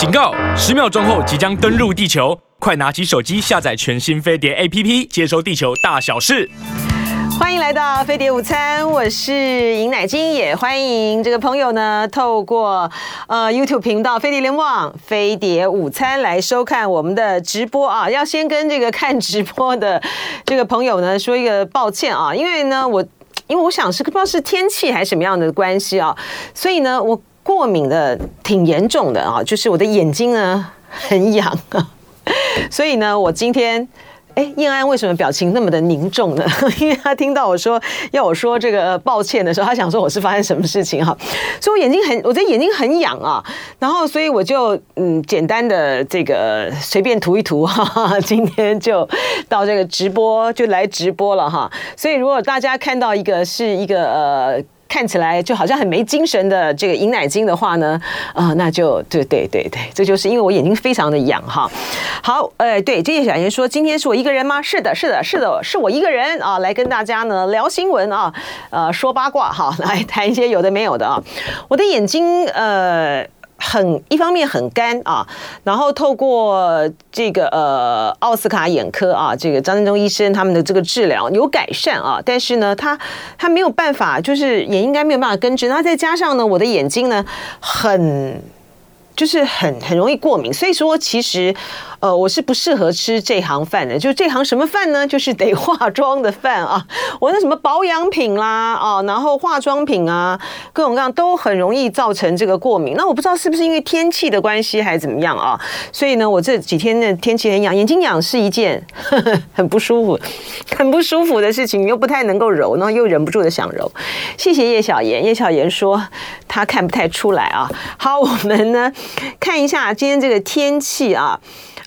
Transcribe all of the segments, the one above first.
警告！十秒钟后即将登陆地球，快拿起手机下载全新飞碟 APP，接收地球大小事。欢迎来到飞碟午餐，我是尹乃菁，也欢迎这个朋友呢，透过呃 YouTube 频道飞碟联网飞碟午餐来收看我们的直播啊。要先跟这个看直播的这个朋友呢说一个抱歉啊，因为呢我因为我想是不知道是天气还是什么样的关系啊，所以呢我过敏的挺严重的啊，就是我的眼睛呢很痒啊，所以呢我今天。哎，燕安为什么表情那么的凝重呢？因为他听到我说要我说这个抱歉的时候，他想说我是发生什么事情哈，所以我眼睛很，我的眼睛很痒啊，然后所以我就嗯简单的这个随便涂一涂哈，今天就到这个直播就来直播了哈，所以如果大家看到一个是一个呃。看起来就好像很没精神的这个尹乃菁的话呢，啊、那就对对对对，这就是因为我眼睛非常的痒哈。好，呃，对，这些小言说，今天是我一个人吗？是的，是的，是的，是我一个人啊，来跟大家呢聊新闻啊，呃，说八卦哈，来谈一些有的没有的啊。我的眼睛呃。很一方面很干啊，然后透过这个呃奥斯卡眼科啊，这个张振中医生他们的这个治疗有改善啊，但是呢，他他没有办法，就是也应该没有办法根治。那再加上呢，我的眼睛呢很就是很很容易过敏，所以说其实。呃，我是不适合吃这行饭的，就这行什么饭呢？就是得化妆的饭啊。我那什么保养品啦，啊，然后化妆品啊，各种各样都很容易造成这个过敏。那我不知道是不是因为天气的关系，还是怎么样啊？所以呢，我这几天的天气很痒，眼睛痒是一件呵 呵很不舒服、很不舒服的事情，又不太能够揉，然后又忍不住的想揉。谢谢叶小妍，叶小妍说他看不太出来啊。好，我们呢看一下今天这个天气啊。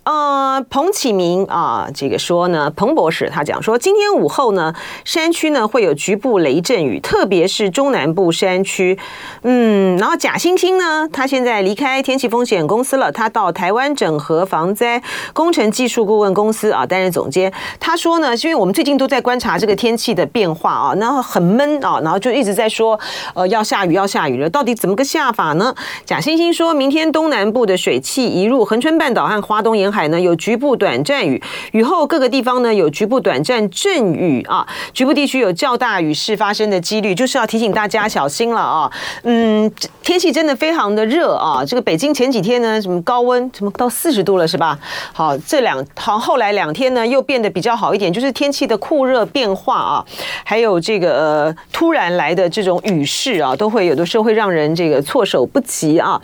呃，彭启明啊，这个说呢，彭博士他讲说，今天午后呢，山区呢会有局部雷阵雨，特别是中南部山区。嗯，然后贾星星呢，他现在离开天气风险公司了，他到台湾整合防灾工程技术顾问公司啊担任总监。他说呢，是因为我们最近都在观察这个天气的变化啊，然后很闷啊，然后就一直在说，呃，要下雨要下雨了，到底怎么个下法呢？贾星星说明天东南部的水汽移入恒春半岛和花东沿海呢有局部短暂雨，雨后各个地方呢有局部短暂阵雨啊，局部地区有较大雨势发生的几率，就是要提醒大家小心了啊。嗯，天气真的非常的热啊，这个北京前几天呢什么高温什么到四十度了是吧？好，这两好后来两天呢又变得比较好一点，就是天气的酷热变化啊，还有这个呃突然来的这种雨势啊，都会有的时候会让人这个措手不及啊，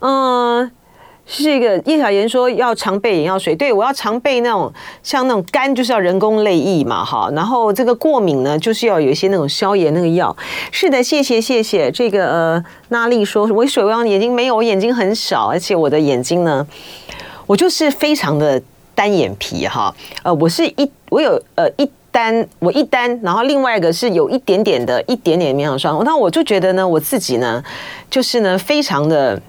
嗯。是一个叶小妍说要常备眼药水，对，我要常备那种像那种干就是要人工泪液嘛，哈，然后这个过敏呢就是要有一些那种消炎那个药。是的，谢谢谢谢。这个呃，娜丽说我水汪眼睛没有，我眼睛很少，而且我的眼睛呢，我就是非常的单眼皮哈，呃，我是一我有呃一单我一单，然后另外一个是有一点点的一点点绵羊霜，那我就觉得呢我自己呢就是呢非常的。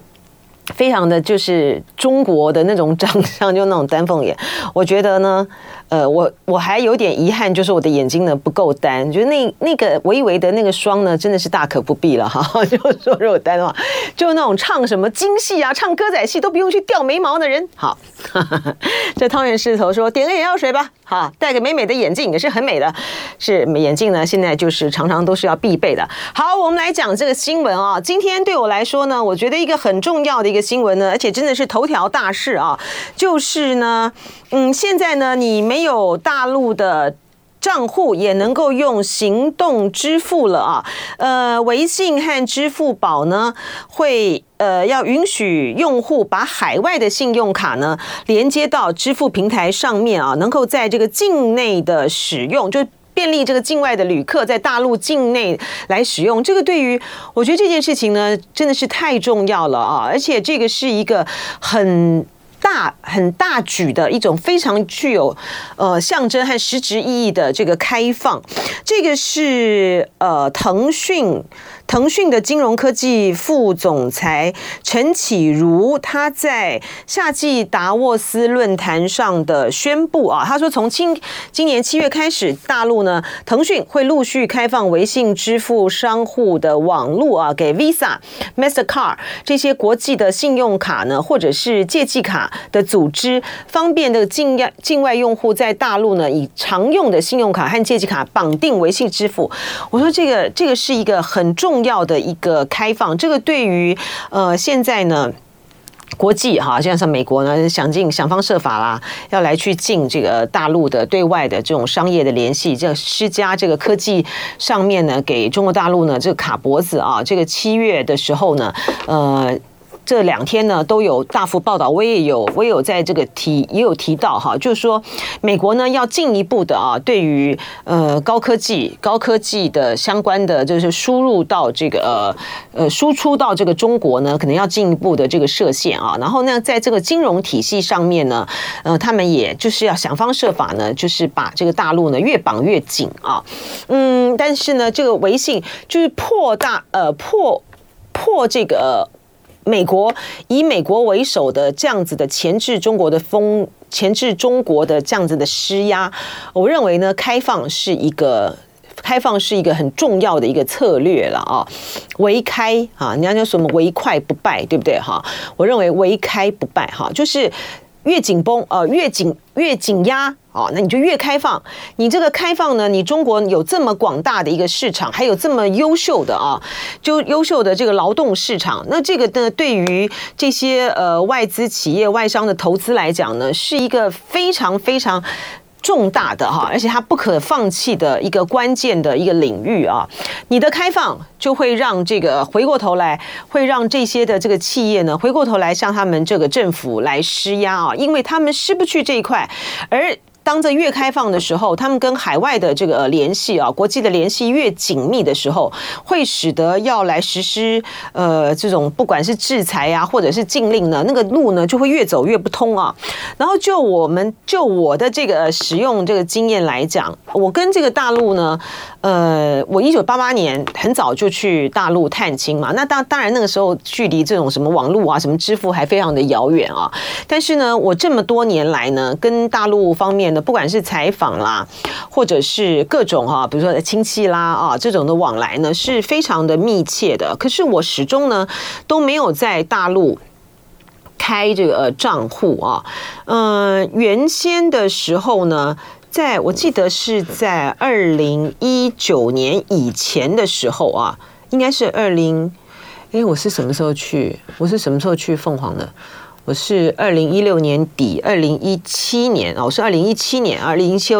非常的就是中国的那种长相，就那种丹凤眼。我觉得呢，呃，我我还有点遗憾，就是我的眼睛呢不够单，就是那那个我以为的那个霜呢，真的是大可不必了哈。就说如果单的话，就那种唱什么京戏啊，唱歌仔戏都不用去掉眉毛的人。好，这汤圆狮子头说点个眼药水吧。好，戴个美美的眼镜也是很美的，是眼镜呢，现在就是常常都是要必备的。好，我们来讲这个新闻啊。今天对我来说呢，我觉得一个很重要的一个新闻呢，而且真的是头条大事啊，就是呢，嗯，现在呢，你没有大陆的。账户也能够用行动支付了啊，呃，微信和支付宝呢会呃要允许用户把海外的信用卡呢连接到支付平台上面啊，能够在这个境内的使用，就便利这个境外的旅客在大陆境内来使用。这个对于我觉得这件事情呢真的是太重要了啊，而且这个是一个很。大很大举的一种非常具有呃象征和实质意义的这个开放，这个是呃腾讯。腾讯的金融科技副总裁陈启如他在夏季达沃斯论坛上的宣布啊，他说从今今年七月开始，大陆呢，腾讯会陆续开放微信支付商户的网络啊，给 Visa、Mastercard 这些国际的信用卡呢，或者是借记卡的组织，方便的境外境外用户在大陆呢，以常用的信用卡和借记卡绑定微信支付。我说这个这个是一个很重要的一个开放，这个对于呃现在呢。国际哈，像像美国呢，想尽想方设法啦，要来去进这个大陆的对外的这种商业的联系，这施加这个科技上面呢，给中国大陆呢这个卡脖子啊，这个七月的时候呢，呃。这两天呢都有大幅报道，我也有我也有在这个提也有提到哈，就是说美国呢要进一步的啊，对于呃高科技高科技的相关的就是输入到这个呃呃输出到这个中国呢，可能要进一步的这个设限啊。然后呢，在这个金融体系上面呢，呃，他们也就是要想方设法呢，就是把这个大陆呢越绑越紧啊。嗯，但是呢，这个微信就是破大呃破破这个。美国以美国为首的这样子的前置中国的风，前置中国的这样子的施压，我认为呢，开放是一个开放是一个很重要的一个策略了啊，唯开啊，你要叫什么唯快不败，对不对哈？我认为唯开不败哈，就是。越紧绷，呃，越紧越紧压，哦，那你就越开放。你这个开放呢，你中国有这么广大的一个市场，还有这么优秀的啊，就优秀的这个劳动市场，那这个呢，对于这些呃外资企业、外商的投资来讲呢，是一个非常非常。重大的哈，而且它不可放弃的一个关键的一个领域啊，你的开放就会让这个回过头来，会让这些的这个企业呢，回过头来向他们这个政府来施压啊，因为他们失不去这一块，而。当这越开放的时候，他们跟海外的这个联系啊，国际的联系越紧密的时候，会使得要来实施呃这种不管是制裁啊，或者是禁令呢，那个路呢就会越走越不通啊。然后就我们就我的这个使用这个经验来讲，我跟这个大陆呢，呃，我一九八八年很早就去大陆探亲嘛，那当当然那个时候距离这种什么网络啊、什么支付还非常的遥远啊。但是呢，我这么多年来呢，跟大陆方面的。不管是采访啦，或者是各种哈，比如说亲戚啦啊，这种的往来呢，是非常的密切的。可是我始终呢都没有在大陆开这个账户啊。嗯，原先的时候呢，在我记得是在二零一九年以前的时候啊，应该是二零，哎，我是什么时候去？我是什么时候去凤凰的？我是二零一六年底，二零一七年啊，我是二零一七年，二零一七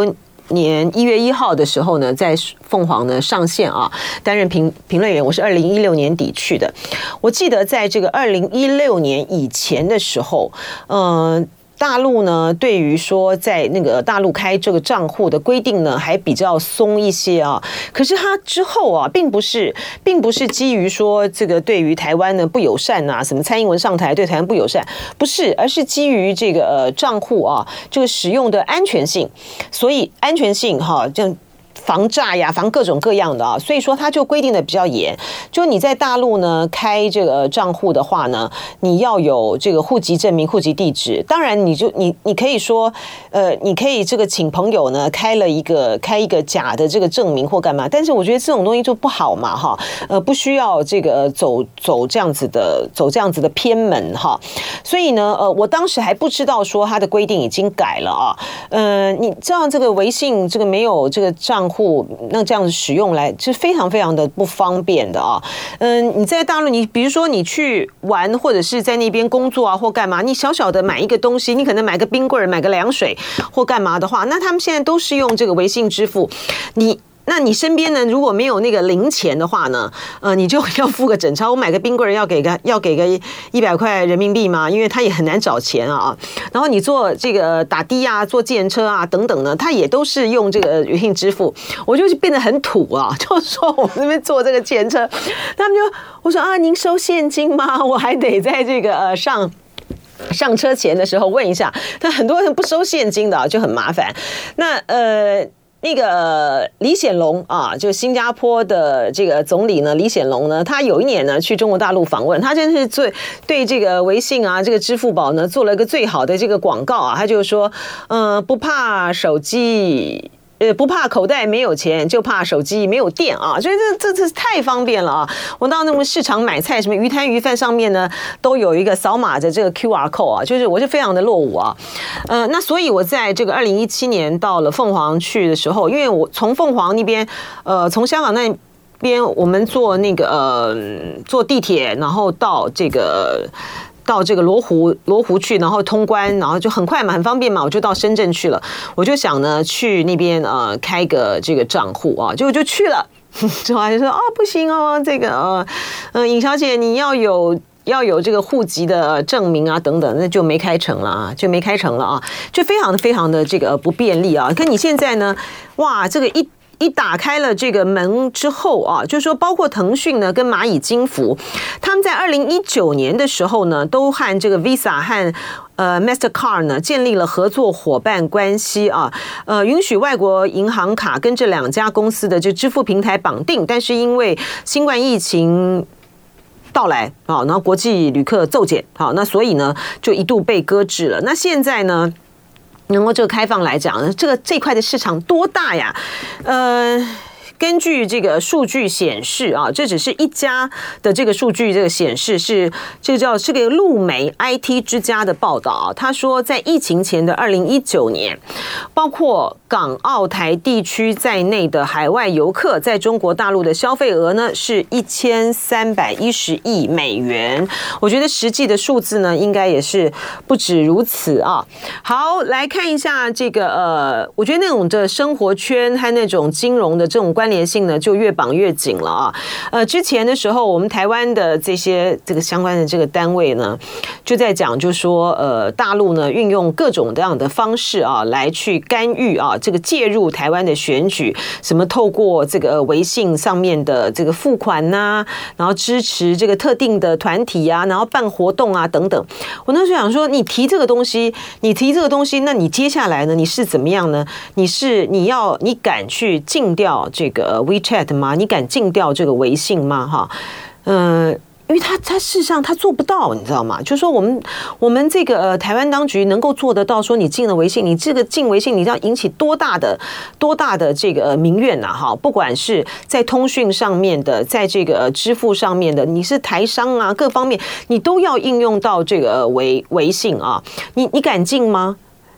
年一月一号的时候呢，在凤凰呢上线啊，担任评评论员。我是二零一六年底去的，我记得在这个二零一六年以前的时候，嗯、大陆呢，对于说在那个大陆开这个账户的规定呢，还比较松一些啊。可是它之后啊，并不是，并不是基于说这个对于台湾呢不友善啊，什么蔡英文上台对台湾不友善，不是，而是基于这个呃账户啊这个使用的安全性，所以安全性哈这样。防诈呀，防各种各样的啊，所以说它就规定的比较严。就你在大陆呢开这个账户的话呢，你要有这个户籍证明、户籍地址。当然，你就你你可以说，呃，你可以这个请朋友呢开了一个开一个假的这个证明或干嘛。但是我觉得这种东西就不好嘛，哈，呃，不需要这个走走这样子的走这样子的偏门哈。所以呢，呃，我当时还不知道说他的规定已经改了啊。呃，你知道这个微信这个没有这个账户那这样子使用来是非常非常的不方便的啊，嗯，你在大陆，你比如说你去玩或者是在那边工作啊或干嘛，你小小的买一个东西，你可能买个冰棍儿、买个凉水或干嘛的话，那他们现在都是用这个微信支付，你。那你身边呢？如果没有那个零钱的话呢？呃，你就要付个整钞。我买个冰棍儿要给个要给个一百块人民币嘛，因为他也很难找钱啊。然后你坐这个打的啊，坐计程车啊等等呢，他也都是用这个微信支付。我就变得很土啊，就说我们那边坐这个计程车，他们就我说啊，您收现金吗？我还得在这个呃上上车前的时候问一下。他很多人不收现金的，就很麻烦。那呃。那个李显龙啊，就新加坡的这个总理呢，李显龙呢，他有一年呢去中国大陆访问，他真是最对这个微信啊，这个支付宝呢做了一个最好的这个广告啊，他就说，嗯、不怕手机。呃，不怕口袋没有钱，就怕手机没有电啊！所以这这这太方便了啊！我到那么市场买菜，什么鱼摊鱼贩上面呢，都有一个扫码的这个 QR code 啊，就是我是非常的落伍啊。呃，那所以我在这个二零一七年到了凤凰去的时候，因为我从凤凰那边，呃，从香港那边我们坐那个呃坐地铁，然后到这个。到这个罗湖罗湖去，然后通关，然后就很快嘛，很方便嘛，我就到深圳去了。我就想呢，去那边呃开个这个账户啊，结果就去了。之后就说啊、哦，不行哦，这个呃呃，尹小姐你要有要有这个户籍的证明啊等等，那就没开成了啊，就没开成了啊，就非常的非常的这个不便利啊。可你现在呢，哇，这个一。一打开了这个门之后啊，就是说，包括腾讯呢跟蚂蚁金服，他们在二零一九年的时候呢，都和这个 Visa 和呃 Mastercard 呢建立了合作伙伴关系啊，呃，允许外国银行卡跟这两家公司的这支付平台绑定，但是因为新冠疫情到来啊，然后国际旅客骤减，啊，那所以呢就一度被搁置了。那现在呢？能够这个开放来讲，这个这块的市场多大呀？呃。根据这个数据显示啊，这只是一家的这个数据，这个显示是这个叫这个路媒 IT 之家的报道啊。他说，在疫情前的二零一九年，包括港澳台地区在内的海外游客在中国大陆的消费额呢，是一千三百一十亿美元。我觉得实际的数字呢，应该也是不止如此啊。好，来看一下这个呃，我觉得那种的生活圈和那种金融的这种关联。联性呢就越绑越紧了啊，呃，之前的时候，我们台湾的这些这个相关的这个单位呢，就在讲，就说呃，大陆呢运用各种各样的方式啊，来去干预啊，这个介入台湾的选举，什么透过这个微信上面的这个付款呐、啊，然后支持这个特定的团体啊，然后办活动啊等等。我那时候想说，你提这个东西，你提这个东西，那你接下来呢，你是怎么样呢？你是你要你敢去禁掉这个？呃，WeChat 吗？你敢禁掉这个微信吗？哈，嗯，因为他他事实上他做不到，你知道吗？就是说我们我们这个呃台湾当局能够做得到，说你禁了微信，你这个禁微信，你要引起多大的多大的这个民怨呐？哈，不管是在通讯上面的，在这个支付上面的，你是台商啊，各方面你都要应用到这个微微信啊，你你敢禁吗？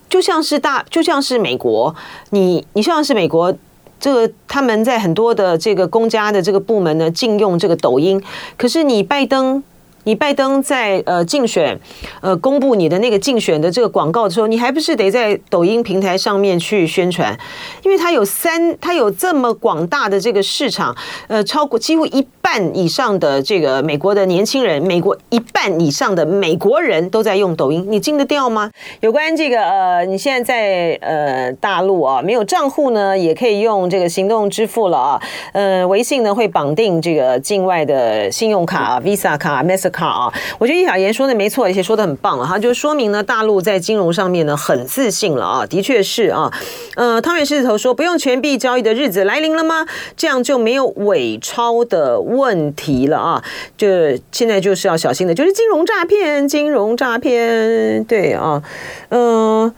就像是大，就像是美国，你你像是美国。这个他们在很多的这个公家的这个部门呢，禁用这个抖音，可是你拜登。你拜登在呃竞选，呃公布你的那个竞选的这个广告的时候，你还不是得在抖音平台上面去宣传？因为它有三，它有这么广大的这个市场，呃，超过几乎一半以上的这个美国的年轻人，美国一半以上的美国人都在用抖音，你禁得掉吗？有关这个呃，你现在在呃大陆啊，没有账户呢，也可以用这个行动支付了啊，呃，微信呢会绑定这个境外的信用卡、啊 Visa 卡、Master。卡啊，我觉得易小妍说的没错，而且说的很棒啊，哈，就说明呢，大陆在金融上面呢很自信了啊，的确是啊，呃，汤圆狮子头说，不用钱币交易的日子来临了吗？这样就没有伪钞的问题了啊，就现在就是要小心的，就是金融诈骗，金融诈骗，对啊，嗯、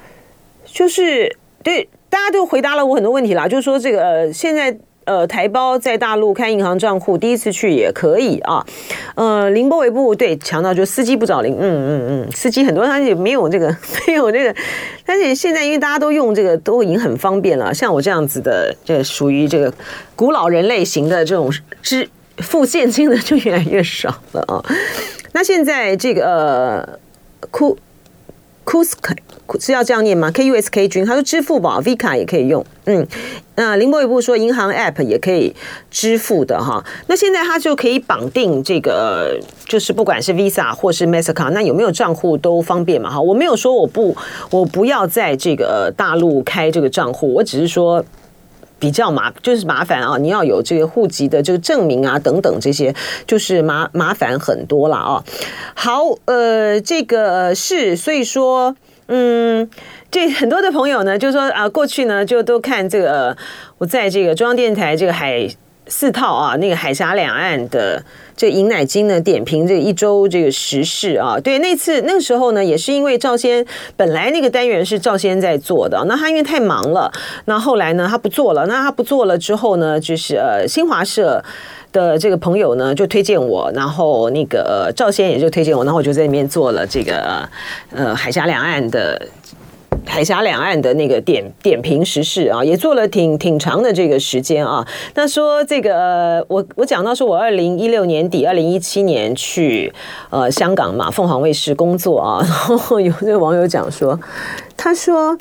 就是对，大家都回答了我很多问题啦，就是说这个呃，现在。呃，台胞在大陆开银行账户，第一次去也可以啊。呃，凌波微步对强调，就司机不找零，嗯嗯嗯，司机很多他也没有这个，没有这个。但是现在因为大家都用这个，都已经很方便了。像我这样子的，这属于这个古老人类型的这种支付现金的就越来越少了啊。那现在这个呃，库 Kusk。是要这样念吗？K U S K 君，他说支付宝 V 卡也可以用，嗯，那林博宇部说银行 App 也可以支付的哈。那现在他就可以绑定这个，就是不管是 Visa 或是 Mastercard，那有没有账户都方便嘛哈。我没有说我不我不要在这个大陆开这个账户，我只是说比较麻就是麻烦啊，你要有这个户籍的这个证明啊等等这些，就是麻麻烦很多了啊。好，呃，这个是所以说。嗯，这 很多的朋友呢，就说啊，过去呢就都看这个，我在这个中央电台这个海四套啊，那个海峡两岸的这个尹乃金呢点评这一周这个时事啊。对，那次那个时候呢，也是因为赵先本来那个单元是赵先在做的，那他因为太忙了，那后来呢他不做了，那他不做了之后呢，就是呃新华社。的这个朋友呢，就推荐我，然后那个赵先也就推荐我，然后我就在里面做了这个呃海峡两岸的海峡两岸的那个点点评时事啊，也做了挺挺长的这个时间啊。那说这个我我讲到说我二零一六年底二零一七年去呃香港嘛凤凰卫视工作啊，然后有这个网友讲说，他说。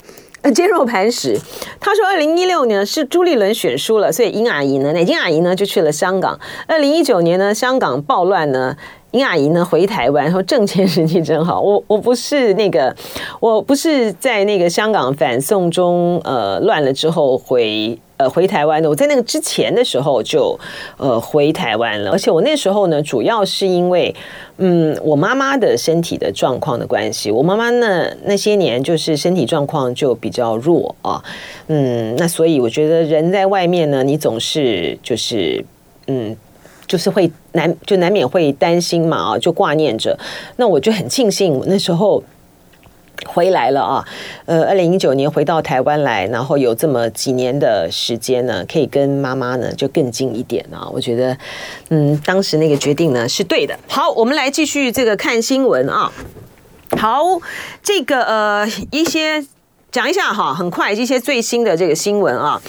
坚若磐石。他说，二零一六年是朱立伦选输了，所以尹阿姨呢，乃菁阿姨呢就去了香港。二零一九年呢，香港暴乱呢，林阿姨呢回台湾，说挣钱时机真好。我我不是那个，我不是在那个香港反送中呃乱了之后回。呃，回台湾的，我在那个之前的时候就呃回台湾了，而且我那时候呢，主要是因为嗯，我妈妈的身体的状况的关系，我妈妈呢那些年就是身体状况就比较弱啊，嗯，那所以我觉得人在外面呢，你总是就是嗯，就是会难就难免会担心嘛啊，就挂念着，那我就很庆幸那时候。回来了啊，呃，二零一九年回到台湾来，然后有这么几年的时间呢，可以跟妈妈呢就更近一点啊。我觉得，嗯，当时那个决定呢是对的。好，我们来继续这个看新闻啊。好，这个呃一些讲一下哈，很快一些最新的这个新闻啊，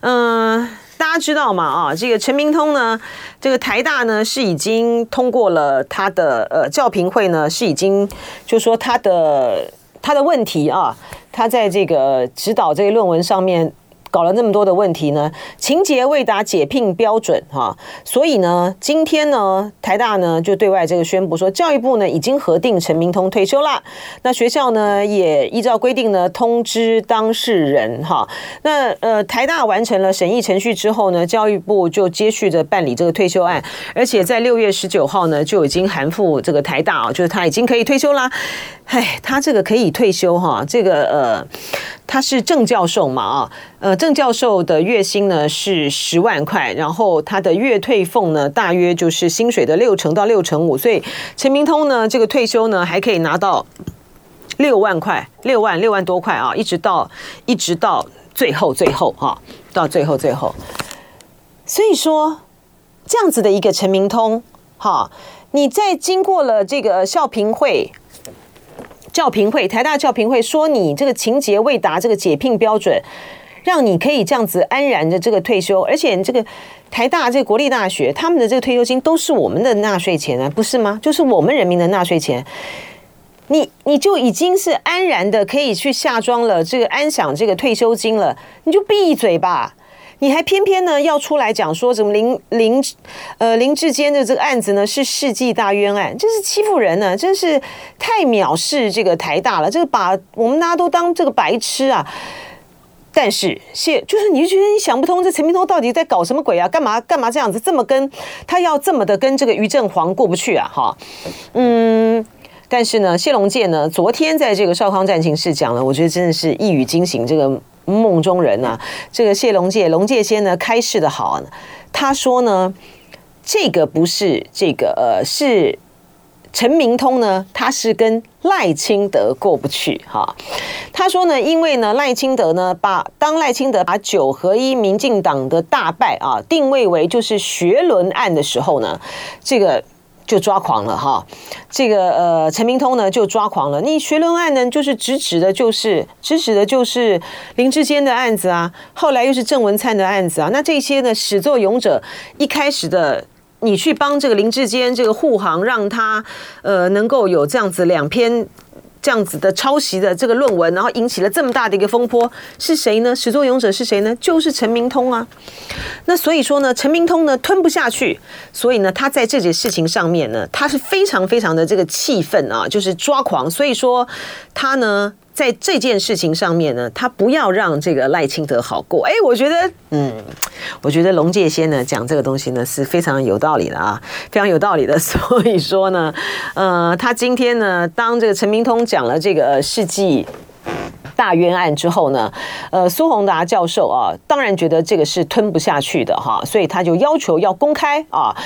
嗯、大家知道吗？啊，这个陈明通呢，这个台大呢是已经通过了他的呃教评会呢是已经就说他的。他的问题啊，他在这个指导这个论文上面。搞了那么多的问题呢，情节未达解聘标准哈，所以呢，今天呢，台大呢就对外这个宣布说，教育部呢已经核定陈明通退休了，那学校呢也依照规定呢通知当事人哈，那呃台大完成了审议程序之后呢，教育部就接续着办理这个退休案，而且在六月十九号呢就已经函复这个台大啊，就是他已经可以退休啦，哎，他这个可以退休哈，这个呃。他是正教授嘛啊，呃，郑教授的月薪呢是十万块，然后他的月退俸呢大约就是薪水的六成到六成五，所以陈明通呢这个退休呢还可以拿到六万块，六万六万多块啊，一直到一直到最后最后哈，到最后最后，所以说这样子的一个陈明通哈，你在经过了这个校评会。教评会，台大教评会说你这个情节未达这个解聘标准，让你可以这样子安然的这个退休，而且这个台大这个国立大学他们的这个退休金都是我们的纳税钱啊，不是吗？就是我们人民的纳税钱，你你就已经是安然的可以去下庄了，这个安享这个退休金了，你就闭嘴吧。你还偏偏呢要出来讲说什么林林呃林志坚的这个案子呢是世纪大冤案，真是欺负人呢，真是太藐视这个台大了，这个把我们大家都当这个白痴啊！但是谢就是你就觉得你想不通，这陈明通到底在搞什么鬼啊？干嘛干嘛这样子这么跟他要这么的跟这个于正煌过不去啊？哈，嗯，但是呢谢龙介呢昨天在这个少康战情室讲了，我觉得真的是一语惊醒这个。梦中人啊，这个谢龙介龙介先呢开示的好，他说呢，这个不是这个呃，是陈明通呢，他是跟赖清德过不去哈。他说呢，因为呢赖清德呢把当赖清德把九合一民进党的大败啊定位为就是学伦案的时候呢，这个。就抓狂了哈，这个呃陈明通呢就抓狂了。你学伦案呢，就是直指的，就是直指的，就是林志坚的案子啊。后来又是郑文灿的案子啊。那这些呢始作俑者，一开始的你去帮这个林志坚这个护航，让他呃能够有这样子两篇。这样子的抄袭的这个论文，然后引起了这么大的一个风波，是谁呢？始作俑者是谁呢？就是陈明通啊。那所以说呢，陈明通呢吞不下去，所以呢，他在这件事情上面呢，他是非常非常的这个气愤啊，就是抓狂。所以说他呢。在这件事情上面呢，他不要让这个赖清德好过。哎，我觉得，嗯，我觉得龙介先呢讲这个东西呢是非常有道理的啊，非常有道理的。所以说呢，呃，他今天呢，当这个陈明通讲了这个世纪大冤案之后呢，呃，苏宏达教授啊，当然觉得这个是吞不下去的哈，所以他就要求要公开啊。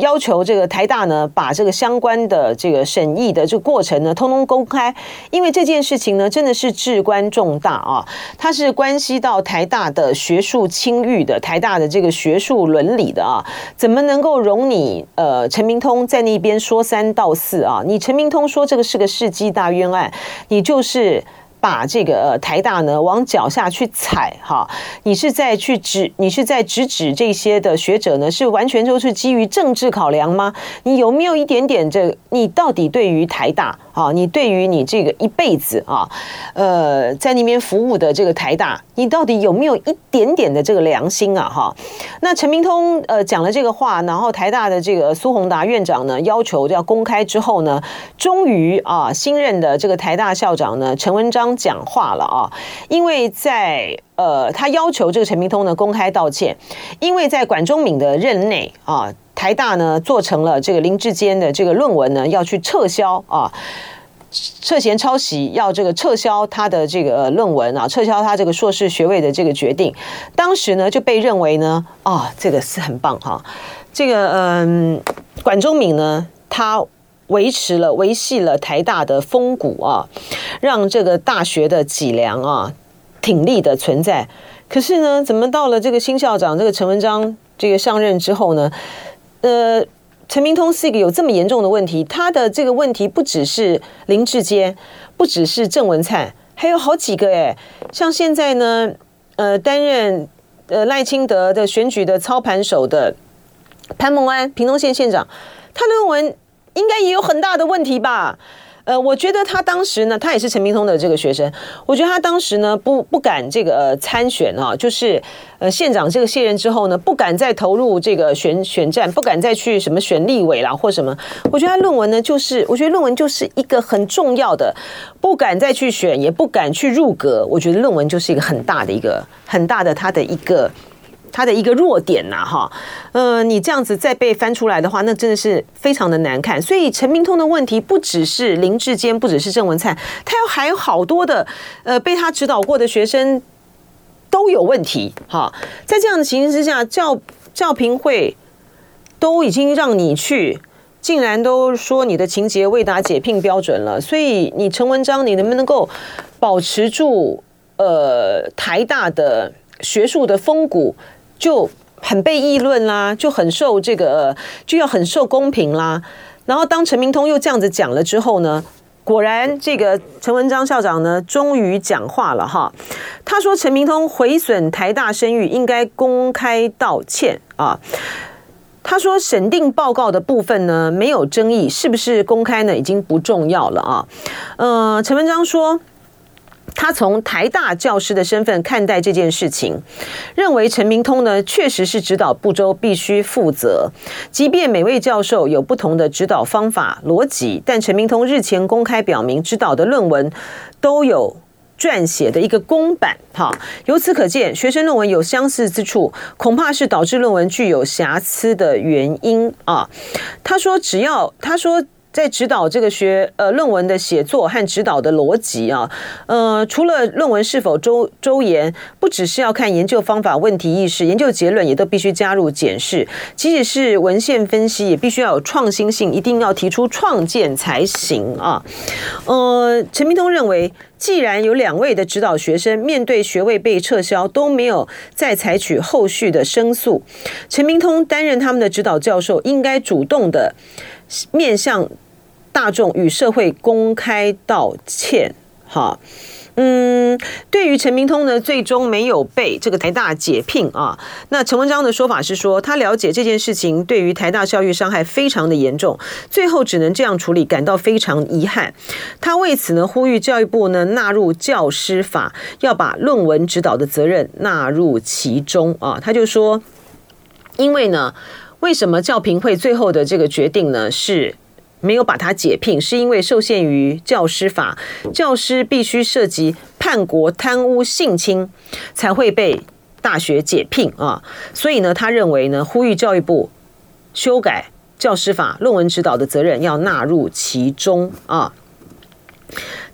要求这个台大呢，把这个相关的这个审议的这个过程呢，通通公开，因为这件事情呢，真的是至关重大啊，它是关系到台大的学术清誉的，台大的这个学术伦理的啊，怎么能够容你呃陈明通在那边说三道四啊？你陈明通说这个是个世纪大冤案，你就是。把这个呃台大呢往脚下去踩哈，你是在去指，你是在直指这些的学者呢，是完全就是基于政治考量吗？你有没有一点点这？你到底对于台大啊，你对于你这个一辈子啊，呃，在那边服务的这个台大，你到底有没有一点点的这个良心啊？哈，那陈明通呃讲了这个话，然后台大的这个苏宏达院长呢要求要公开之后呢，终于啊新任的这个台大校长呢陈文章。讲话了啊，因为在呃，他要求这个陈明通呢公开道歉，因为在管中闵的任内啊，台大呢做成了这个林志坚的这个论文呢要去撤销啊，涉嫌抄袭，要这个撤销他的这个论文啊，撤销他这个硕士学位的这个决定，当时呢就被认为呢啊，这个是很棒哈，这个嗯，管中闵呢他。维持了维系了台大的风骨啊，让这个大学的脊梁啊挺立的存在。可是呢，怎么到了这个新校长这个陈文章这个上任之后呢？呃，陈明通是一个有这么严重的问题，他的这个问题不只是林志坚，不只是郑文灿，还有好几个哎。像现在呢，呃，担任呃赖清德的选举的操盘手的潘孟安，屏东县县长，他论文。应该也有很大的问题吧？呃，我觉得他当时呢，他也是陈明通的这个学生。我觉得他当时呢，不不敢这个呃参选啊，就是呃县长这个卸任之后呢，不敢再投入这个选选战，不敢再去什么选立委啦或什么。我觉得他论文呢，就是我觉得论文就是一个很重要的，不敢再去选，也不敢去入阁。我觉得论文就是一个很大的一个很大的他的一个。他的一个弱点呐，哈，呃，你这样子再被翻出来的话，那真的是非常的难看。所以陈明通的问题不只是林志坚，不只是郑文灿，他有还有好多的，呃，被他指导过的学生都有问题。哈，在这样的情形之下，教教评会都已经让你去，竟然都说你的情节未达解聘标准了。所以你陈文章，你能不能够保持住呃台大的学术的风骨？就很被议论啦，就很受这个，就要很受公平啦。然后当陈明通又这样子讲了之后呢，果然这个陈文章校长呢，终于讲话了哈。他说陈明通毁损台大声誉，应该公开道歉啊。他说审定报告的部分呢，没有争议，是不是公开呢，已经不重要了啊。呃，陈文章说。他从台大教师的身份看待这件事情，认为陈明通呢确实是指导不周，必须负责。即便每位教授有不同的指导方法逻辑，但陈明通日前公开表明，指导的论文都有撰写的一个公版。哈，由此可见，学生论文有相似之处，恐怕是导致论文具有瑕疵的原因啊。他说，只要他说。在指导这个学呃论文的写作和指导的逻辑啊，呃，除了论文是否周周延，不只是要看研究方法、问题意识、研究结论，也都必须加入检视。即使是文献分析，也必须要有创新性，一定要提出创建才行啊。呃，陈明通认为，既然有两位的指导学生面对学位被撤销都没有再采取后续的申诉，陈明通担任他们的指导教授，应该主动的面向。大众与社会公开道歉，哈，嗯，对于陈明通呢，最终没有被这个台大解聘啊。那陈文章的说法是说，他了解这件事情对于台大教育伤害非常的严重，最后只能这样处理，感到非常遗憾。他为此呢，呼吁教育部呢纳入教师法，要把论文指导的责任纳入其中啊。他就说，因为呢，为什么教评会最后的这个决定呢是？没有把他解聘，是因为受限于教师法，教师必须涉及叛国、贪污、性侵，才会被大学解聘啊。所以呢，他认为呢，呼吁教育部修改教师法，论文指导的责任要纳入其中啊。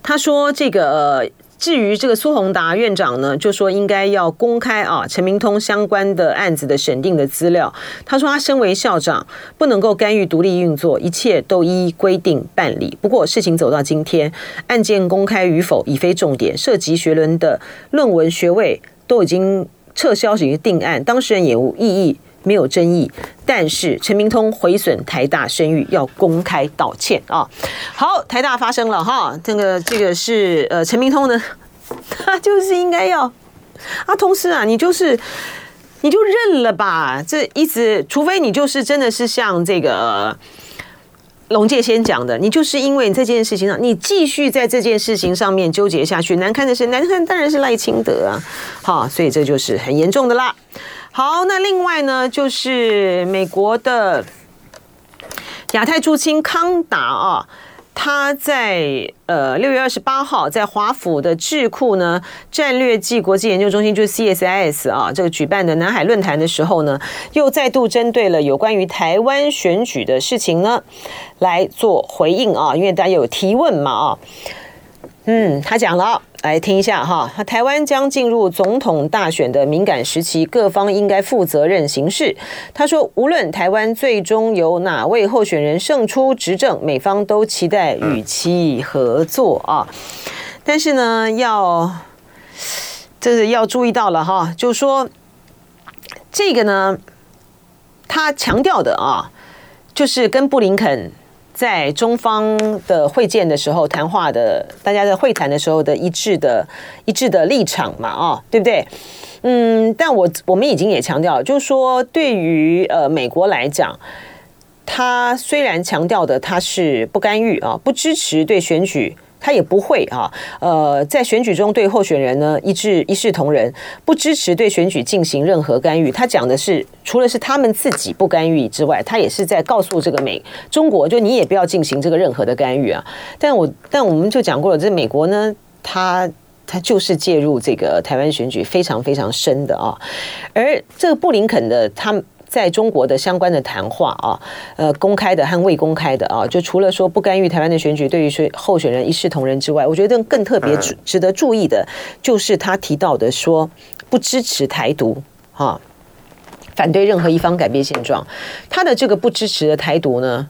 他说：“这个至于这个苏宏达院长呢，就说应该要公开啊，陈明通相关的案子的审定的资料。他说他身为校长，不能够干预独立运作，一切都依规定办理。不过事情走到今天，案件公开与否已非重点，涉及学伦的论文学位都已经撤销，已经定案，当事人也无异议。没有争议，但是陈明通毁损台大声誉，要公开道歉啊！好，台大发生了哈，这个这个是呃陈明通呢，他就是应该要啊，同时啊，你就是你就认了吧，这意思，除非你就是真的是像这个龙介先讲的，你就是因为这件事情上，你继续在这件事情上面纠结下去，难堪的是难堪，当然是赖清德啊，好，所以这就是很严重的啦。好，那另外呢，就是美国的亚太驻青康达啊，他在呃六月二十八号在华府的智库呢战略暨国际研究中心，就是 CSIS 啊，这个举办的南海论坛的时候呢，又再度针对了有关于台湾选举的事情呢来做回应啊，因为大家有提问嘛啊，嗯，他讲了。来听一下哈，台湾将进入总统大选的敏感时期，各方应该负责任行事。他说，无论台湾最终由哪位候选人胜出执政，美方都期待与其合作啊。但是呢，要这是要注意到了哈，就是说这个呢，他强调的啊，就是跟布林肯。在中方的会见的时候，谈话的大家在会谈的时候的一致的一致的立场嘛，啊，对不对？嗯，但我我们已经也强调，就是说，对于呃美国来讲，他虽然强调的他是不干预啊，不支持对选举。他也不会啊，呃，在选举中对候选人呢一致一视同仁，不支持对选举进行任何干预。他讲的是，除了是他们自己不干预之外，他也是在告诉这个美中国，就你也不要进行这个任何的干预啊。但我但我们就讲过了，这美国呢，他他就是介入这个台湾选举非常非常深的啊。而这个布林肯的他。在中国的相关的谈话啊，呃，公开的和未公开的啊，就除了说不干预台湾的选举，对于选候选人一视同仁之外，我觉得更特别值得注意的，就是他提到的说不支持台独啊，反对任何一方改变现状，他的这个不支持的台独呢，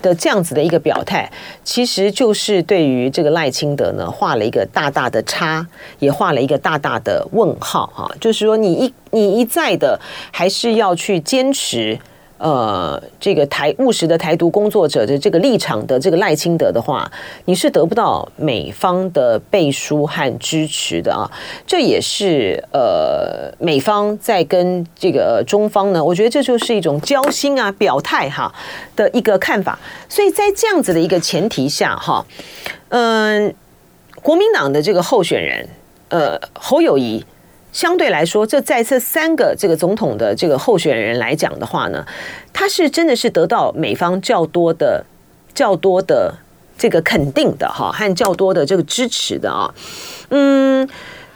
的这样子的一个表态，其实就是对于这个赖清德呢画了一个大大的叉，也画了一个大大的问号哈，就是说你一你一再的还是要去坚持。呃，这个台务实的台独工作者的这个立场的这个赖清德的话，你是得不到美方的背书和支持的啊。这也是呃美方在跟这个中方呢，我觉得这就是一种交心啊、表态哈的一个看法。所以在这样子的一个前提下哈，嗯，国民党的这个候选人呃侯友宜。相对来说，这在这三个这个总统的这个候选人来讲的话呢，他是真的是得到美方较多的、较多的这个肯定的哈，和较多的这个支持的啊。嗯，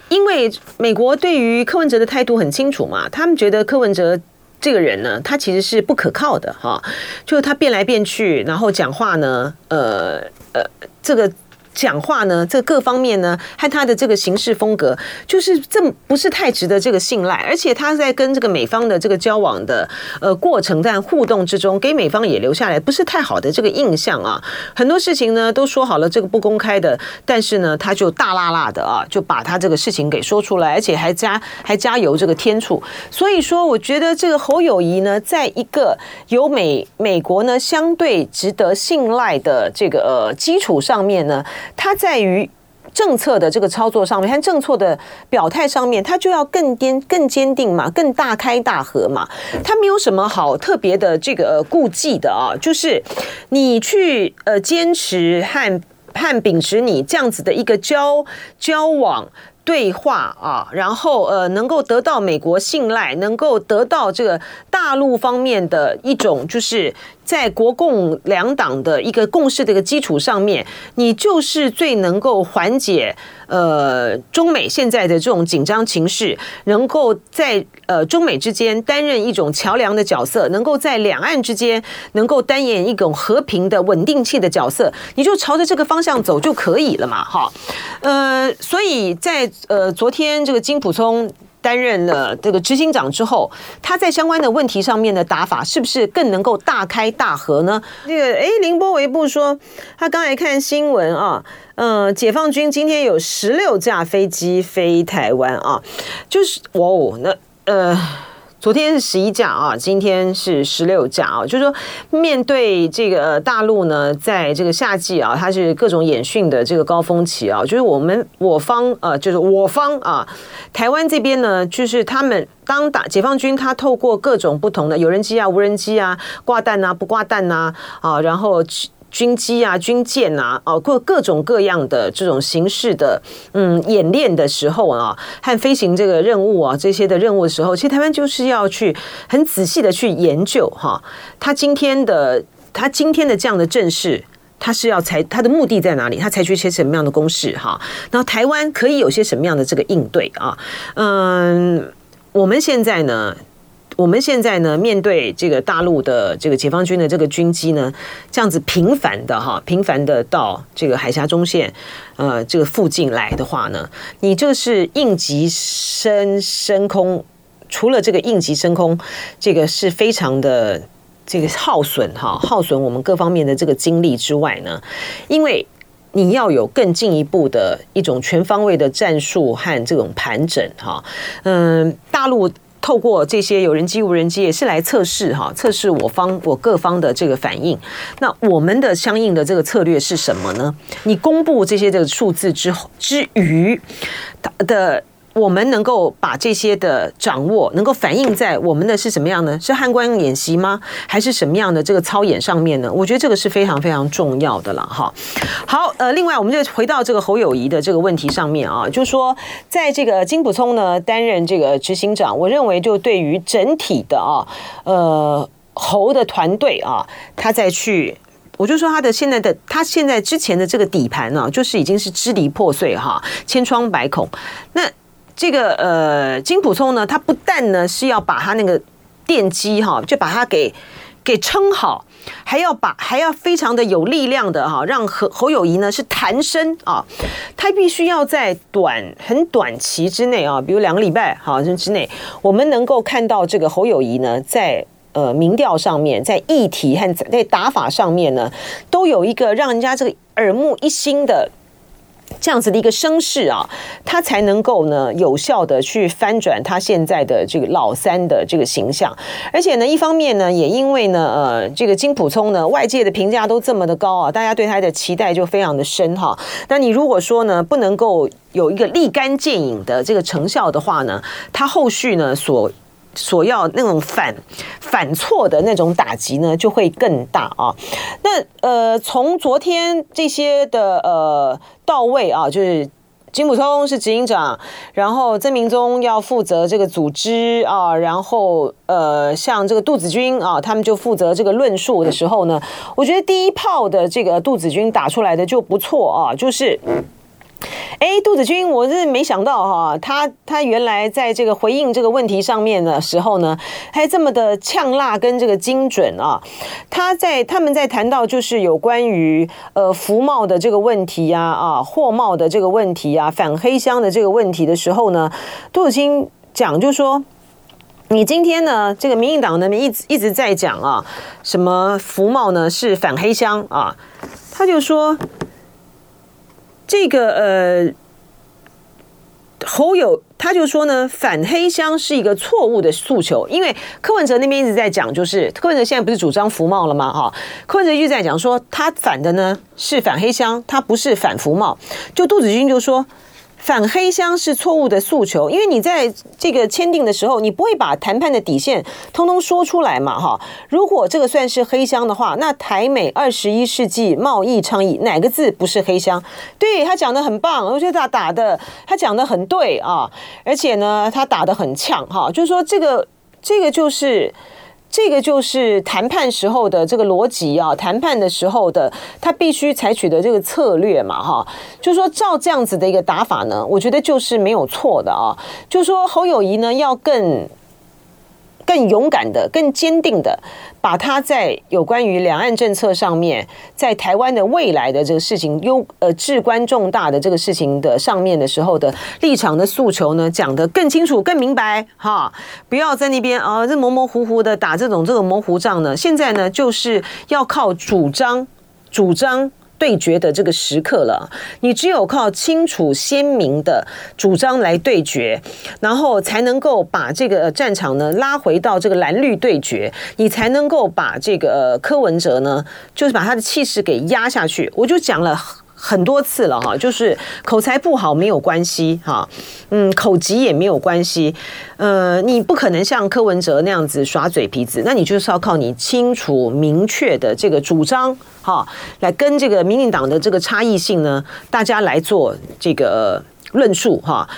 因为美国对于柯文哲的态度很清楚嘛，他们觉得柯文哲这个人呢，他其实是不可靠的哈，就是他变来变去，然后讲话呢，呃呃，这个。讲话呢，这各方面呢，和他的这个行事风格，就是这不是太值得这个信赖。而且他在跟这个美方的这个交往的呃过程在互动之中，给美方也留下来不是太好的这个印象啊。很多事情呢都说好了，这个不公开的，但是呢他就大辣辣的啊，就把他这个事情给说出来，而且还加还加油这个添醋。所以说，我觉得这个侯友谊呢，在一个有美美国呢相对值得信赖的这个呃基础上面呢。它在于政策的这个操作上面，和政策的表态上面，它就要更坚、更坚定嘛，更大开大合嘛。它没有什么好特别的这个顾忌的啊，就是你去呃坚持和和秉持你这样子的一个交交往。对话啊，然后呃，能够得到美国信赖，能够得到这个大陆方面的一种，就是在国共两党的一个共识的一个基础上面，你就是最能够缓解呃中美现在的这种紧张情势，能够在呃中美之间担任一种桥梁的角色，能够在两岸之间能够担任一种和平的稳定器的角色，你就朝着这个方向走就可以了嘛，哈。呃，所以在呃昨天这个金普聪担任了这个执行长之后，他在相关的问题上面的打法是不是更能够大开大合呢？那个哎，林波维布说，他刚才看新闻啊，呃，解放军今天有十六架飞机飞台湾啊，就是哇哦，那呃。昨天是十一架啊，今天是十六架啊，就是说面对这个大陆呢，在这个夏季啊，它是各种演训的这个高峰期啊，就是我们我方呃，就是我方啊，台湾这边呢，就是他们当打解放军，他透过各种不同的有人机啊、无人机啊、挂弹啊、不挂弹呐啊，然后。军机啊，军舰啊，哦，各各种各样的这种形式的，嗯，演练的时候啊，和飞行这个任务啊，这些的任务的时候，其实台湾就是要去很仔细的去研究哈，他今天的他今天的这样的阵势，他是要采他的目的在哪里？他采取一些什么样的攻势哈？然后台湾可以有些什么样的这个应对啊？嗯，我们现在呢？我们现在呢，面对这个大陆的这个解放军的这个军机呢，这样子频繁的哈，频繁的到这个海峡中线呃这个附近来的话呢，你就是应急升升空，除了这个应急升空，这个是非常的这个耗损哈，耗损我们各方面的这个精力之外呢，因为你要有更进一步的一种全方位的战术和这种盘整哈，嗯，大陆。透过这些有人机、无人机，也是来测试哈，测试我方我各方的这个反应。那我们的相应的这个策略是什么呢？你公布这些这个数字之后之余它的。我们能够把这些的掌握，能够反映在我们的是什么样呢？是汉官演习吗？还是什么样的这个操演上面呢？我觉得这个是非常非常重要的了哈。好，呃，另外我们就回到这个侯友宜的这个问题上面啊，就是说，在这个金普聪呢担任这个执行长，我认为就对于整体的啊，呃，侯的团队啊，他再去，我就说他的现在的他现在之前的这个底盘呢，就是已经是支离破碎哈，千疮百孔，那。这个呃，金普聪呢，他不但呢是要把他那个电机哈，就把它给给撑好，还要把还要非常的有力量的哈，让侯侯友谊呢是弹升啊，他必须要在短很短期之内啊，比如两个礼拜好像之内，我们能够看到这个侯友谊呢，在呃民调上面，在议题和在打法上面呢，都有一个让人家这个耳目一新的。这样子的一个声势啊，他才能够呢有效的去翻转他现在的这个老三的这个形象，而且呢，一方面呢，也因为呢，呃，这个金普聪呢，外界的评价都这么的高啊，大家对他的期待就非常的深哈。那你如果说呢，不能够有一个立竿见影的这个成效的话呢，他后续呢所。所要那种反反错的那种打击呢，就会更大啊。那呃，从昨天这些的呃到位啊，就是金普通是执行长，然后曾明宗要负责这个组织啊，然后呃，像这个杜子君啊，他们就负责这个论述的时候呢，我觉得第一炮的这个杜子君打出来的就不错啊，就是。哎，杜子君，我是没想到哈，他他原来在这个回应这个问题上面的时候呢，还这么的呛辣跟这个精准啊。他在他们在谈到就是有关于呃服贸的这个问题呀啊，货贸的这个问题啊，反黑箱的这个问题的时候呢，杜子君讲就说，你今天呢这个民进党那边一直一直在讲啊，什么服贸呢是反黑箱啊，他就说。这个呃，侯友他就说呢，反黑箱是一个错误的诉求，因为柯文哲那边一直在讲，就是柯文哲现在不是主张服贸了吗？哈，柯文哲一直在讲说，他反的呢是反黑箱，他不是反服贸。就杜子君就说。反黑箱是错误的诉求，因为你在这个签订的时候，你不会把谈判的底线通通说出来嘛，哈。如果这个算是黑箱的话，那台美二十一世纪贸易倡议哪个字不是黑箱？对，他讲的很棒，我觉得他打的他讲的很对啊，而且呢，他打的很呛哈，就是说这个这个就是。这个就是谈判时候的这个逻辑啊，谈判的时候的他必须采取的这个策略嘛，哈，就是说照这样子的一个打法呢，我觉得就是没有错的啊。就是说侯友谊呢要更更勇敢的、更坚定的，把他在有关于两岸政策上面，在台湾的未来的这个事情，优呃至关重大的这个事情的上面的时候的立场的诉求呢，讲得更清楚、更明白哈，不要在那边啊，这模模糊糊的打这种这个模糊仗呢。现在呢，就是要靠主张，主张。对决的这个时刻了，你只有靠清楚鲜明的主张来对决，然后才能够把这个战场呢拉回到这个蓝绿对决，你才能够把这个柯文哲呢，就是把他的气势给压下去。我就讲了。很多次了哈，就是口才不好没有关系哈，嗯，口疾也没有关系，呃，你不可能像柯文哲那样子耍嘴皮子，那你就是要靠你清楚明确的这个主张哈，来跟这个民进党的这个差异性呢，大家来做这个论述哈。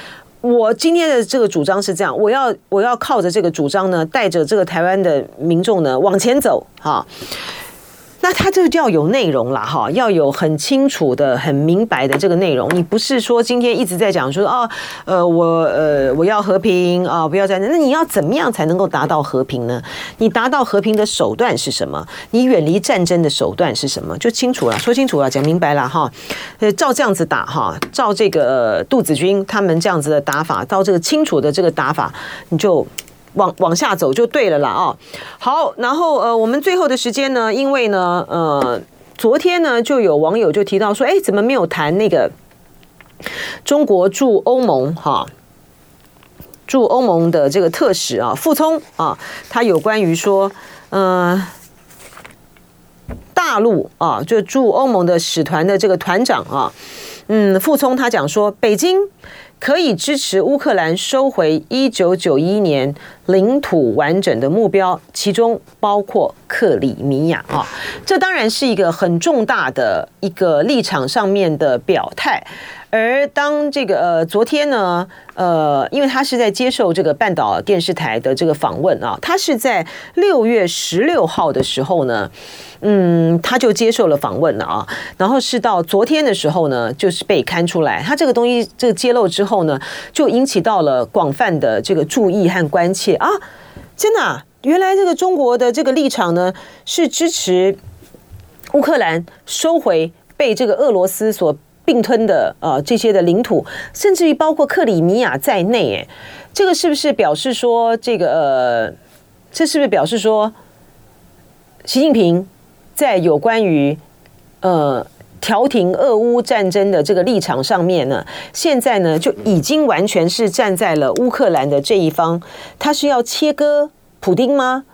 我今天的这个主张是这样，我要我要靠着这个主张呢，带着这个台湾的民众呢往前走哈。那他这个就要有内容了哈，要有很清楚的、很明白的这个内容。你不是说今天一直在讲说哦，呃，我呃我要和平啊，不要战争。那你要怎么样才能够达到和平呢？你达到和平的手段是什么？你远离战争的手段是什么？就清楚了，说清楚了，讲明白了哈。呃，照这样子打哈，照这个杜子君他们这样子的打法，照这个清楚的这个打法，你就。往往下走就对了啦啊！好，然后呃，我们最后的时间呢，因为呢，呃，昨天呢就有网友就提到说，哎，怎么没有谈那个中国驻欧盟哈驻欧盟的这个特使啊，傅聪啊，他有关于说，呃，大陆啊，就驻欧盟的使团的这个团长啊，嗯，傅聪他讲说，北京。可以支持乌克兰收回一九九一年领土完整的目标，其中包括克里米亚啊，这当然是一个很重大的一个立场上面的表态。而当这个呃昨天呢，呃，因为他是在接受这个半岛电视台的这个访问啊，他是在六月十六号的时候呢。嗯，他就接受了访问了啊，然后是到昨天的时候呢，就是被刊出来。他这个东西这个揭露之后呢，就引起到了广泛的这个注意和关切啊！真的，原来这个中国的这个立场呢，是支持乌克兰收回被这个俄罗斯所并吞的呃这些的领土，甚至于包括克里米亚在内。哎，这个是不是表示说这个呃，这是不是表示说习近平？在有关于呃调停俄乌战争的这个立场上面呢，现在呢就已经完全是站在了乌克兰的这一方。他是要切割普丁吗？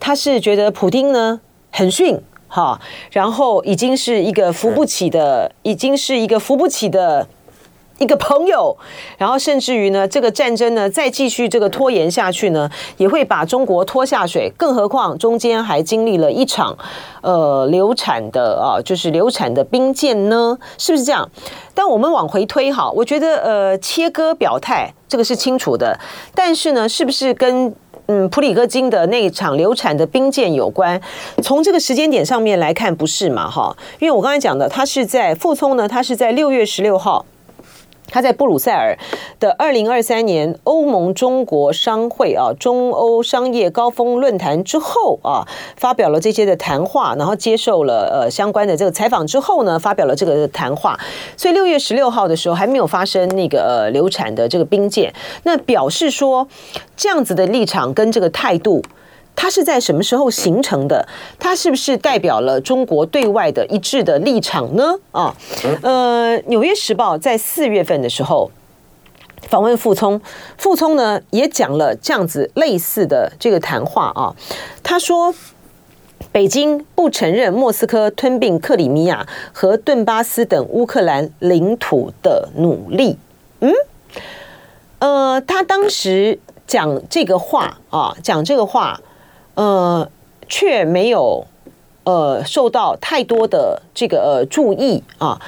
他是觉得普丁呢很逊哈，然后已经是一个扶不起的，已经是一个扶不起的。一个朋友，然后甚至于呢，这个战争呢，再继续这个拖延下去呢，也会把中国拖下水。更何况中间还经历了一场，呃，流产的啊，就是流产的兵舰呢，是不是这样？但我们往回推哈，我觉得呃，切割表态这个是清楚的，但是呢，是不是跟嗯普里戈金的那一场流产的兵舰有关？从这个时间点上面来看，不是嘛？哈，因为我刚才讲的，他是在傅聪呢，他是在六月十六号。他在布鲁塞尔的二零二三年欧盟中国商会啊，中欧商业高峰论坛之后啊，发表了这些的谈话，然后接受了呃相关的这个采访之后呢，发表了这个谈话。所以六月十六号的时候还没有发生那个呃流产的这个兵舰，那表示说这样子的立场跟这个态度。它是在什么时候形成的？它是不是代表了中国对外的一致的立场呢？啊，呃，《纽约时报》在四月份的时候访问傅聪，傅聪呢也讲了这样子类似的这个谈话啊。他说，北京不承认莫斯科吞并克里米亚和顿巴斯等乌克兰领土的努力。嗯，呃，他当时讲这个话啊，讲这个话。呃，却没有呃受到太多的这个呃注意啊，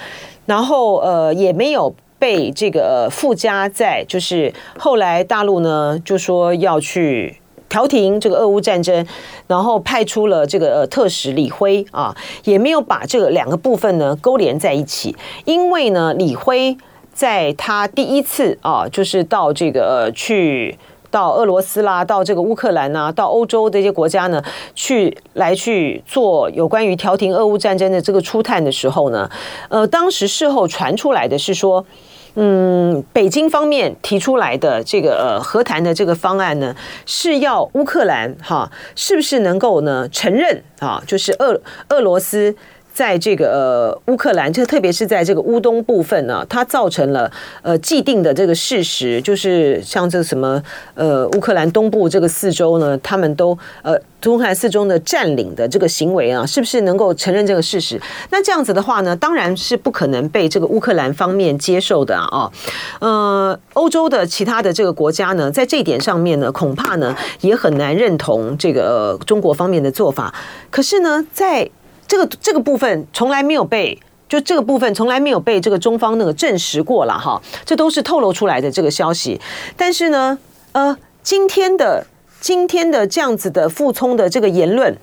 然后呃也没有被这个附加在，就是后来大陆呢就说要去调停这个俄乌战争，然后派出了这个呃特使李辉啊，也没有把这个两个部分呢勾连在一起，因为呢李辉在他第一次啊就是到这个去。到俄罗斯啦，到这个乌克兰呐，到欧洲这些国家呢，去来去做有关于调停俄乌战争的这个初探的时候呢，呃，当时事后传出来的是说。嗯，北京方面提出来的这个呃和谈的这个方案呢，是要乌克兰哈，是不是能够呢承认啊？就是俄俄罗斯。在这个呃乌克兰，就特别是在这个乌东部分呢，它造成了呃既定的这个事实，就是像这什么呃乌克兰东部这个四州呢，他们都呃乌克兰四州的占领的这个行为啊，是不是能够承认这个事实？那这样子的话呢，当然是不可能被这个乌克兰方面接受的啊。呃，欧洲的其他的这个国家呢，在这一点上面呢，恐怕呢也很难认同这个、中国方面的做法。可是呢，在这个这个部分从来没有被，就这个部分从来没有被这个中方那个证实过了哈，这都是透露出来的这个消息。但是呢，呃，今天的今天的这样子的傅聪的这个言论，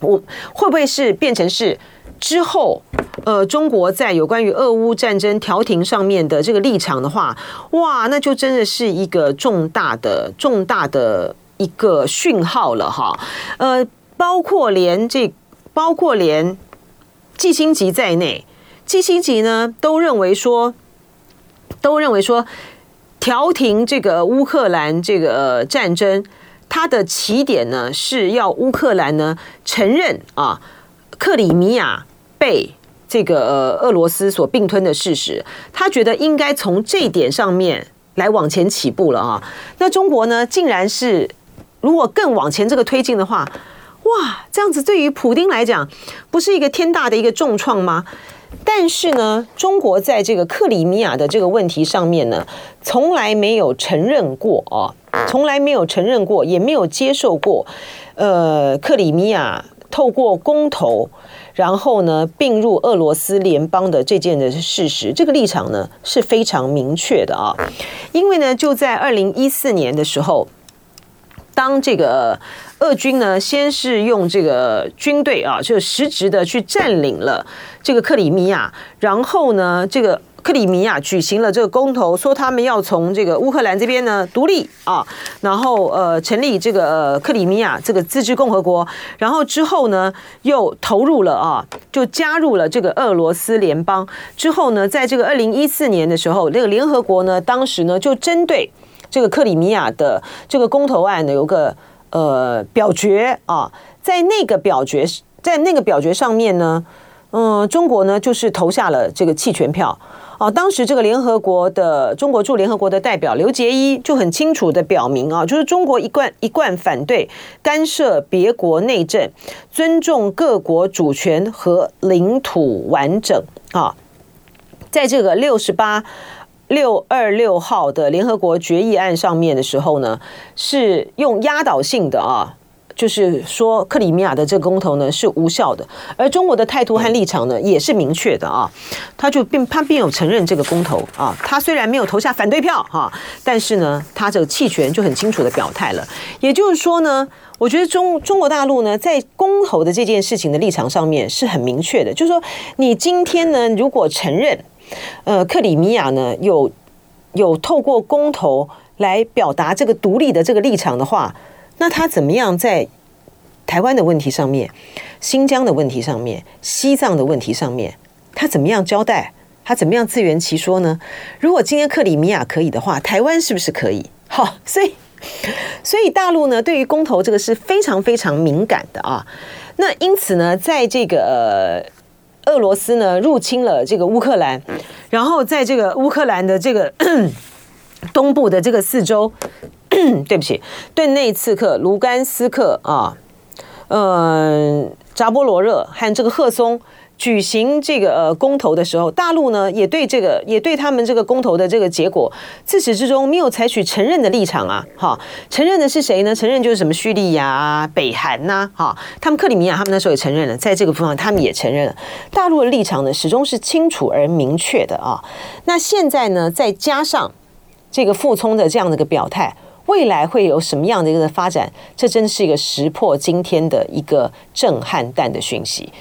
我会不会是变成是之后呃中国在有关于俄乌战争调停上面的这个立场的话，哇，那就真的是一个重大的重大的一个讯号了哈。呃，包括连这。包括连季辛吉在内，季辛吉呢都认为说，都认为说，调停这个乌克兰这个战争，它的起点呢是要乌克兰呢承认啊克里米亚被这个俄罗斯所并吞的事实，他觉得应该从这一点上面来往前起步了啊。那中国呢，竟然是如果更往前这个推进的话。哇，这样子对于普丁来讲，不是一个天大的一个重创吗？但是呢，中国在这个克里米亚的这个问题上面呢，从来没有承认过啊，从来没有承认过，也没有接受过，呃，克里米亚透过公投，然后呢并入俄罗斯联邦的这件的事实，这个立场呢是非常明确的啊，因为呢就在二零一四年的时候，当这个。俄军呢，先是用这个军队啊，就实质的去占领了这个克里米亚，然后呢，这个克里米亚举行了这个公投，说他们要从这个乌克兰这边呢独立啊，然后呃成立这个呃克里米亚这个自治共和国，然后之后呢又投入了啊，就加入了这个俄罗斯联邦。之后呢，在这个二零一四年的时候，这个联合国呢，当时呢就针对这个克里米亚的这个公投案呢有个。呃，表决啊，在那个表决，在那个表决上面呢，嗯，中国呢就是投下了这个弃权票啊。当时这个联合国的中国驻联合国的代表刘结一就很清楚的表明啊，就是中国一贯一贯反对干涉别国内政，尊重各国主权和领土完整啊。在这个六十八。六二六号的联合国决议案上面的时候呢，是用压倒性的啊，就是说克里米亚的这个公投呢是无效的，而中国的态度和立场呢也是明确的啊，他就并他并有承认这个公投啊，他虽然没有投下反对票哈，但是呢，他这个弃权就很清楚的表态了。也就是说呢，我觉得中中国大陆呢在公投的这件事情的立场上面是很明确的，就是说你今天呢如果承认。呃，克里米亚呢有有透过公投来表达这个独立的这个立场的话，那他怎么样在台湾的问题上面、新疆的问题上面、西藏的问题上面，他怎么样交代？他怎么样自圆其说呢？如果今天克里米亚可以的话，台湾是不是可以？好，所以所以大陆呢对于公投这个是非常非常敏感的啊。那因此呢，在这个。呃俄罗斯呢入侵了这个乌克兰，然后在这个乌克兰的这个 东部的这个四周，对不起，顿内刺客、卢甘斯克啊，嗯，扎波罗热和这个赫松。举行这个呃公投的时候，大陆呢也对这个也对他们这个公投的这个结果，自始至终没有采取承认的立场啊，哈，承认的是谁呢？承认就是什么叙利亚、北韩呐，哈，他们克里米亚他们那时候也承认了，在这个部分他们也承认了，大陆的立场呢始终是清楚而明确的啊。那现在呢再加上这个傅聪的这样的一个表态，未来会有什么样的一个发展？这真是一个石破惊天的一个震撼弹的讯息。